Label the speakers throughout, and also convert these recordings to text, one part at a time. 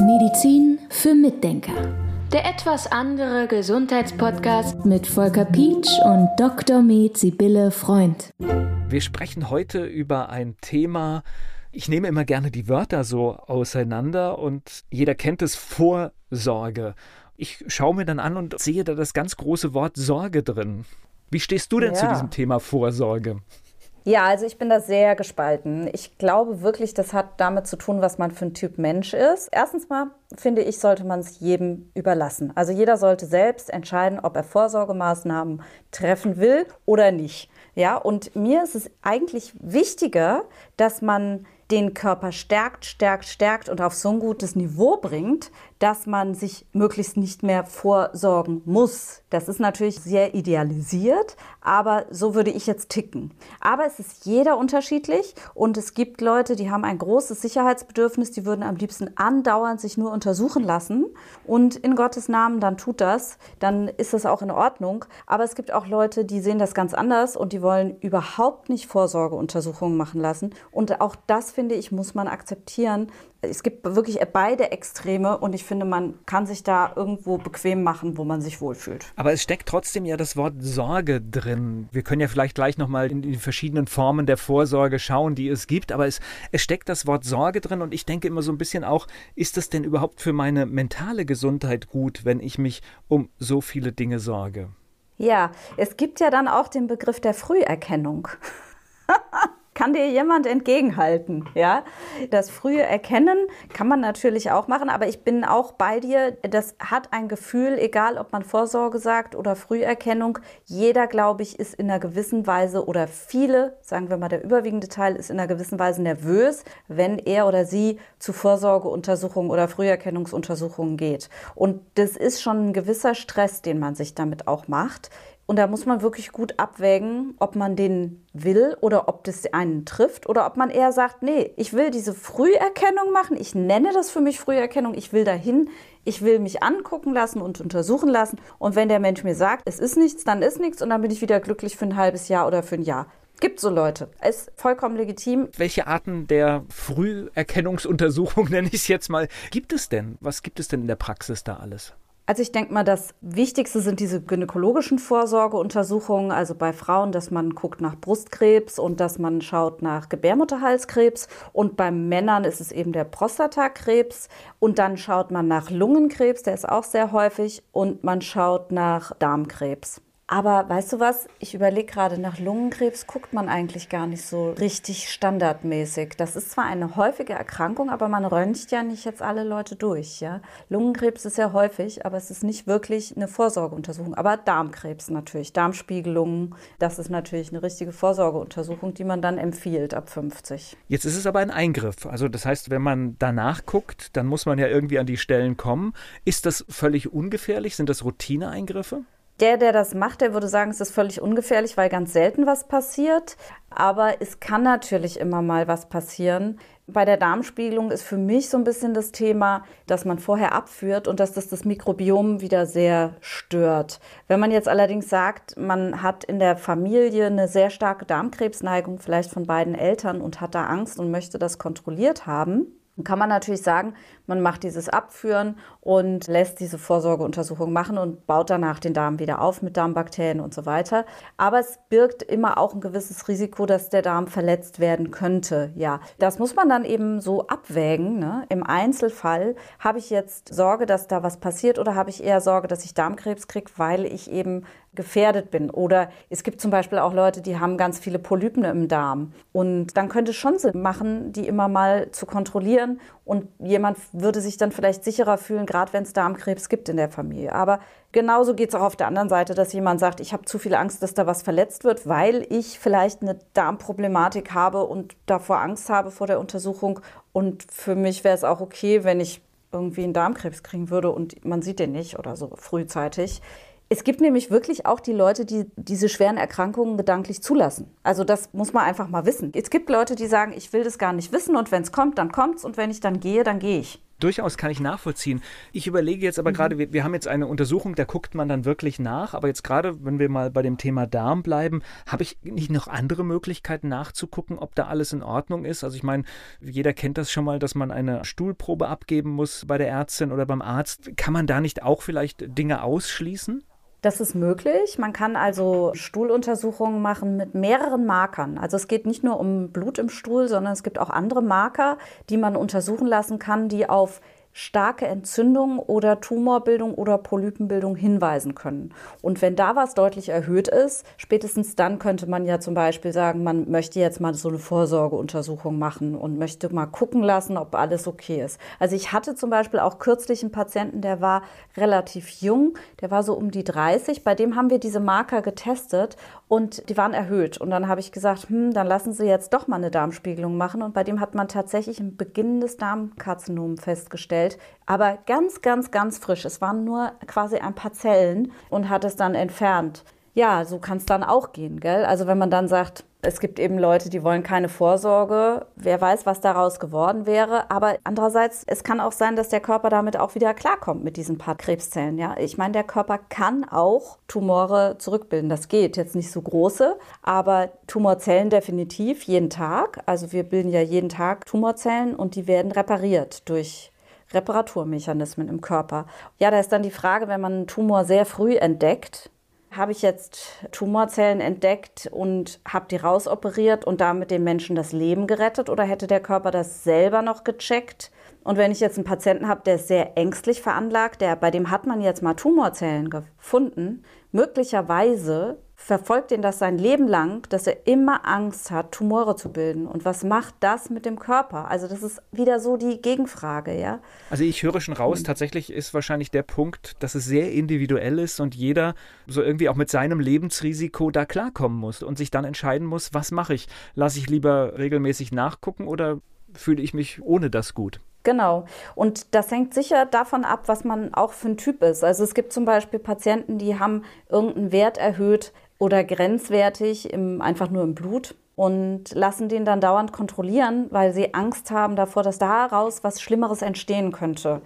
Speaker 1: Medizin für Mitdenker. Der etwas andere Gesundheitspodcast mit Volker Pietsch und Dr. Med Sibylle Freund.
Speaker 2: Wir sprechen heute über ein Thema, ich nehme immer gerne die Wörter so auseinander und jeder kennt es Vorsorge. Ich schaue mir dann an und sehe da das ganz große Wort Sorge drin. Wie stehst du denn ja. zu diesem Thema Vorsorge?
Speaker 3: Ja, also ich bin da sehr gespalten. Ich glaube wirklich, das hat damit zu tun, was man für ein Typ Mensch ist. Erstens mal finde ich, sollte man es jedem überlassen. Also jeder sollte selbst entscheiden, ob er Vorsorgemaßnahmen treffen will oder nicht. Ja, und mir ist es eigentlich wichtiger, dass man den Körper stärkt, stärkt, stärkt und auf so ein gutes Niveau bringt, dass man sich möglichst nicht mehr vorsorgen muss. Das ist natürlich sehr idealisiert, aber so würde ich jetzt ticken. Aber es ist jeder unterschiedlich und es gibt Leute, die haben ein großes Sicherheitsbedürfnis, die würden am liebsten andauernd sich nur untersuchen lassen und in Gottes Namen dann tut das, dann ist das auch in Ordnung. Aber es gibt auch Leute, die sehen das ganz anders und die wollen überhaupt nicht Vorsorgeuntersuchungen machen lassen und auch das finde ich muss man akzeptieren, es gibt wirklich beide Extreme und ich finde, man kann sich da irgendwo bequem machen, wo man sich wohlfühlt.
Speaker 2: Aber es steckt trotzdem ja das Wort Sorge drin. Wir können ja vielleicht gleich nochmal in die verschiedenen Formen der Vorsorge schauen, die es gibt, aber es, es steckt das Wort Sorge drin und ich denke immer so ein bisschen auch, ist das denn überhaupt für meine mentale Gesundheit gut, wenn ich mich um so viele Dinge sorge?
Speaker 3: Ja, es gibt ja dann auch den Begriff der Früherkennung. kann dir jemand entgegenhalten. Ja? Das frühe Erkennen kann man natürlich auch machen, aber ich bin auch bei dir. Das hat ein Gefühl, egal ob man Vorsorge sagt oder Früherkennung. Jeder, glaube ich, ist in einer gewissen Weise oder viele, sagen wir mal, der überwiegende Teil ist in einer gewissen Weise nervös, wenn er oder sie zu Vorsorgeuntersuchungen oder Früherkennungsuntersuchungen geht. Und das ist schon ein gewisser Stress, den man sich damit auch macht. Und da muss man wirklich gut abwägen, ob man den will oder ob das einen trifft oder ob man eher sagt, nee, ich will diese Früherkennung machen, ich nenne das für mich Früherkennung, ich will dahin, ich will mich angucken lassen und untersuchen lassen. Und wenn der Mensch mir sagt, es ist nichts, dann ist nichts und dann bin ich wieder glücklich für ein halbes Jahr oder für ein Jahr. Gibt so Leute. Ist vollkommen legitim.
Speaker 2: Welche Arten der Früherkennungsuntersuchung, nenne ich es jetzt mal, gibt es denn? Was gibt es denn in der Praxis da alles?
Speaker 3: Also ich denke mal, das Wichtigste sind diese gynäkologischen Vorsorgeuntersuchungen, also bei Frauen, dass man guckt nach Brustkrebs und dass man schaut nach Gebärmutterhalskrebs. Und bei Männern ist es eben der Prostatakrebs. Und dann schaut man nach Lungenkrebs, der ist auch sehr häufig. Und man schaut nach Darmkrebs. Aber weißt du was? Ich überlege gerade, nach Lungenkrebs guckt man eigentlich gar nicht so richtig standardmäßig. Das ist zwar eine häufige Erkrankung, aber man röntgt ja nicht jetzt alle Leute durch. Ja? Lungenkrebs ist ja häufig, aber es ist nicht wirklich eine Vorsorgeuntersuchung. Aber Darmkrebs natürlich, Darmspiegelungen, das ist natürlich eine richtige Vorsorgeuntersuchung, die man dann empfiehlt ab 50.
Speaker 2: Jetzt ist es aber ein Eingriff. Also das heißt, wenn man danach guckt, dann muss man ja irgendwie an die Stellen kommen. Ist das völlig ungefährlich? Sind das Routineeingriffe?
Speaker 3: Der, der das macht, der würde sagen, es ist völlig ungefährlich, weil ganz selten was passiert. Aber es kann natürlich immer mal was passieren. Bei der Darmspiegelung ist für mich so ein bisschen das Thema, dass man vorher abführt und dass das das Mikrobiom wieder sehr stört. Wenn man jetzt allerdings sagt, man hat in der Familie eine sehr starke Darmkrebsneigung, vielleicht von beiden Eltern und hat da Angst und möchte das kontrolliert haben, dann kann man natürlich sagen, man macht dieses Abführen und lässt diese Vorsorgeuntersuchung machen und baut danach den Darm wieder auf mit Darmbakterien und so weiter. Aber es birgt immer auch ein gewisses Risiko, dass der Darm verletzt werden könnte. Ja, das muss man dann eben so abwägen. Ne? Im Einzelfall habe ich jetzt Sorge, dass da was passiert oder habe ich eher Sorge, dass ich Darmkrebs kriege, weil ich eben gefährdet bin. Oder es gibt zum Beispiel auch Leute, die haben ganz viele Polypen im Darm. Und dann könnte es schon Sinn machen, die immer mal zu kontrollieren. Und jemand würde sich dann vielleicht sicherer fühlen, gerade wenn es Darmkrebs gibt in der Familie. Aber genauso geht es auch auf der anderen Seite, dass jemand sagt, ich habe zu viel Angst, dass da was verletzt wird, weil ich vielleicht eine Darmproblematik habe und davor Angst habe vor der Untersuchung. Und für mich wäre es auch okay, wenn ich irgendwie einen Darmkrebs kriegen würde und man sieht den nicht oder so frühzeitig. Es gibt nämlich wirklich auch die Leute, die diese schweren Erkrankungen gedanklich zulassen. Also das muss man einfach mal wissen. Es gibt Leute, die sagen, ich will das gar nicht wissen und wenn es kommt, dann kommt es und wenn ich dann gehe, dann gehe ich.
Speaker 2: Durchaus kann ich nachvollziehen. Ich überlege jetzt aber mhm. gerade, wir, wir, haben jetzt eine Untersuchung, da guckt man dann wirklich nach. Aber jetzt gerade, wenn wir mal bei dem Thema Darm bleiben, habe ich nicht noch andere Möglichkeiten nachzugucken, ob da alles in Ordnung ist? Also ich meine, jeder kennt das schon mal, dass man eine Stuhlprobe abgeben muss bei der Ärztin oder beim Arzt. Kann man da nicht auch vielleicht Dinge ausschließen?
Speaker 3: Das ist möglich. Man kann also Stuhluntersuchungen machen mit mehreren Markern. Also es geht nicht nur um Blut im Stuhl, sondern es gibt auch andere Marker, die man untersuchen lassen kann, die auf starke Entzündung oder Tumorbildung oder Polypenbildung hinweisen können. Und wenn da was deutlich erhöht ist, spätestens dann könnte man ja zum Beispiel sagen, man möchte jetzt mal so eine Vorsorgeuntersuchung machen und möchte mal gucken lassen, ob alles okay ist. Also ich hatte zum Beispiel auch kürzlich einen Patienten, der war relativ jung, der war so um die 30, bei dem haben wir diese Marker getestet und die waren erhöht. Und dann habe ich gesagt, hm, dann lassen Sie jetzt doch mal eine Darmspiegelung machen. Und bei dem hat man tatsächlich ein beginnendes Darmkarzinom festgestellt. Aber ganz, ganz, ganz frisch. Es waren nur quasi ein paar Zellen und hat es dann entfernt. Ja, so kann es dann auch gehen, gell? Also wenn man dann sagt, es gibt eben Leute, die wollen keine Vorsorge. Wer weiß, was daraus geworden wäre. Aber andererseits, es kann auch sein, dass der Körper damit auch wieder klarkommt mit diesen paar Krebszellen. Ja, ich meine, der Körper kann auch Tumore zurückbilden. Das geht jetzt nicht so große, aber Tumorzellen definitiv jeden Tag. Also wir bilden ja jeden Tag Tumorzellen und die werden repariert durch Reparaturmechanismen im Körper. Ja, da ist dann die Frage, wenn man einen Tumor sehr früh entdeckt, habe ich jetzt Tumorzellen entdeckt und habe die rausoperiert und damit dem Menschen das Leben gerettet oder hätte der Körper das selber noch gecheckt? Und wenn ich jetzt einen Patienten habe, der ist sehr ängstlich veranlagt, der, bei dem hat man jetzt mal Tumorzellen gefunden, möglicherweise verfolgt ihn das sein Leben lang, dass er immer Angst hat, Tumore zu bilden. Und was macht das mit dem Körper? Also das ist wieder so die Gegenfrage, ja.
Speaker 2: Also ich höre schon raus, tatsächlich ist wahrscheinlich der Punkt, dass es sehr individuell ist und jeder so irgendwie auch mit seinem Lebensrisiko da klarkommen muss und sich dann entscheiden muss, was mache ich? Lasse ich lieber regelmäßig nachgucken oder fühle ich mich ohne das gut?
Speaker 3: Genau. Und das hängt sicher davon ab, was man auch für ein Typ ist. Also es gibt zum Beispiel Patienten, die haben irgendeinen Wert erhöht, oder grenzwertig im, einfach nur im Blut und lassen den dann dauernd kontrollieren, weil sie Angst haben davor, dass daraus was Schlimmeres entstehen könnte.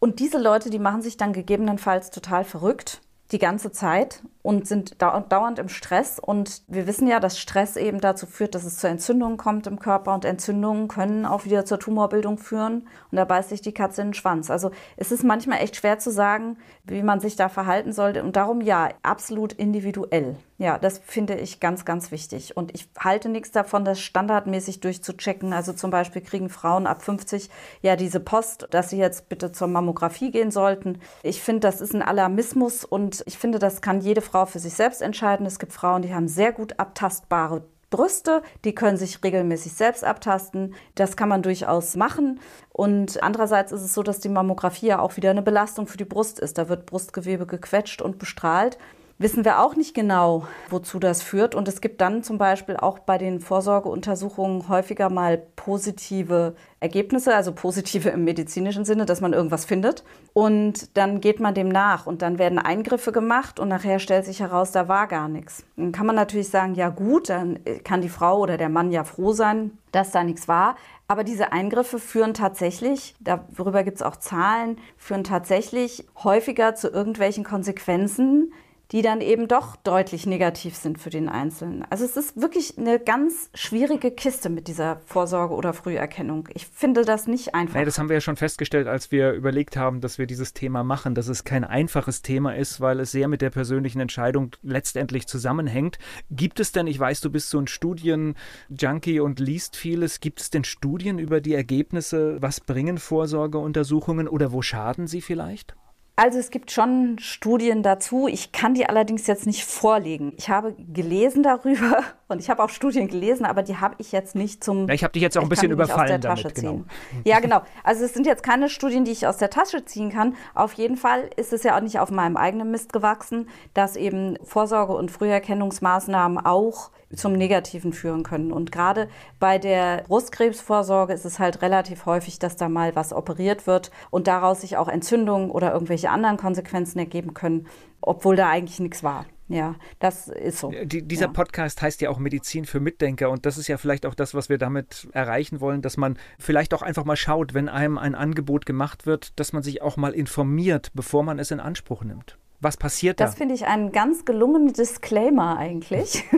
Speaker 3: Und diese Leute, die machen sich dann gegebenenfalls total verrückt die ganze Zeit und sind dauernd im Stress. Und wir wissen ja, dass Stress eben dazu führt, dass es zu Entzündungen kommt im Körper und Entzündungen können auch wieder zur Tumorbildung führen. Und da beißt sich die Katze in den Schwanz. Also es ist manchmal echt schwer zu sagen, wie man sich da verhalten sollte. Und darum ja, absolut individuell. Ja, das finde ich ganz, ganz wichtig. Und ich halte nichts davon, das standardmäßig durchzuchecken. Also zum Beispiel kriegen Frauen ab 50 ja diese Post, dass sie jetzt bitte zur Mammographie gehen sollten. Ich finde, das ist ein Alarmismus und ich finde, das kann jede Frau für sich selbst entscheiden. Es gibt Frauen, die haben sehr gut abtastbare Brüste, die können sich regelmäßig selbst abtasten. Das kann man durchaus machen. Und andererseits ist es so, dass die Mammographie ja auch wieder eine Belastung für die Brust ist. Da wird Brustgewebe gequetscht und bestrahlt wissen wir auch nicht genau, wozu das führt. Und es gibt dann zum Beispiel auch bei den Vorsorgeuntersuchungen häufiger mal positive Ergebnisse, also positive im medizinischen Sinne, dass man irgendwas findet. Und dann geht man dem nach und dann werden Eingriffe gemacht und nachher stellt sich heraus, da war gar nichts. Dann kann man natürlich sagen, ja gut, dann kann die Frau oder der Mann ja froh sein, dass da nichts war. Aber diese Eingriffe führen tatsächlich, darüber gibt es auch Zahlen, führen tatsächlich häufiger zu irgendwelchen Konsequenzen, die dann eben doch deutlich negativ sind für den Einzelnen. Also es ist wirklich eine ganz schwierige Kiste mit dieser Vorsorge oder Früherkennung. Ich finde das nicht einfach.
Speaker 2: Nee, das haben wir ja schon festgestellt, als wir überlegt haben, dass wir dieses Thema machen, dass es kein einfaches Thema ist, weil es sehr mit der persönlichen Entscheidung letztendlich zusammenhängt. Gibt es denn, ich weiß, du bist so ein Studienjunkie und liest vieles, gibt es denn Studien über die Ergebnisse? Was bringen Vorsorgeuntersuchungen oder wo schaden sie vielleicht?
Speaker 3: Also es gibt schon Studien dazu. Ich kann die allerdings jetzt nicht vorlegen. Ich habe gelesen darüber und ich habe auch Studien gelesen, aber die habe ich jetzt nicht zum.
Speaker 2: Ja, ich habe dich jetzt auch ein bisschen überfallen damit.
Speaker 3: Genau. Ja, genau. Also es sind jetzt keine Studien, die ich aus der Tasche ziehen kann. Auf jeden Fall ist es ja auch nicht auf meinem eigenen Mist gewachsen, dass eben Vorsorge- und Früherkennungsmaßnahmen auch zum Negativen führen können. Und gerade bei der Brustkrebsvorsorge ist es halt relativ häufig, dass da mal was operiert wird und daraus sich auch Entzündungen oder irgendwelche anderen Konsequenzen ergeben können, obwohl da eigentlich nichts war. Ja, das ist so.
Speaker 2: Die, dieser ja. Podcast heißt ja auch Medizin für Mitdenker und das ist ja vielleicht auch das, was wir damit erreichen wollen, dass man vielleicht auch einfach mal schaut, wenn einem ein Angebot gemacht wird, dass man sich auch mal informiert, bevor man es in Anspruch nimmt. Was passiert
Speaker 3: da? Das finde ich einen ganz gelungenen Disclaimer eigentlich.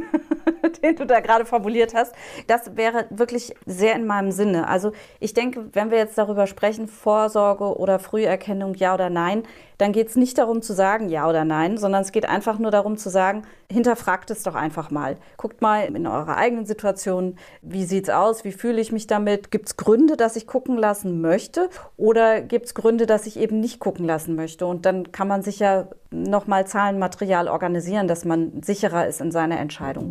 Speaker 3: den du da gerade formuliert hast, das wäre wirklich sehr in meinem Sinne. Also ich denke, wenn wir jetzt darüber sprechen, Vorsorge oder Früherkennung, ja oder nein, dann geht es nicht darum zu sagen ja oder nein, sondern es geht einfach nur darum zu sagen, hinterfragt es doch einfach mal. Guckt mal in eurer eigenen Situation, wie sieht es aus, wie fühle ich mich damit, gibt es Gründe, dass ich gucken lassen möchte oder gibt es Gründe, dass ich eben nicht gucken lassen möchte. Und dann kann man sich ja nochmal Zahlenmaterial organisieren, dass man sicherer ist in seiner Entscheidung.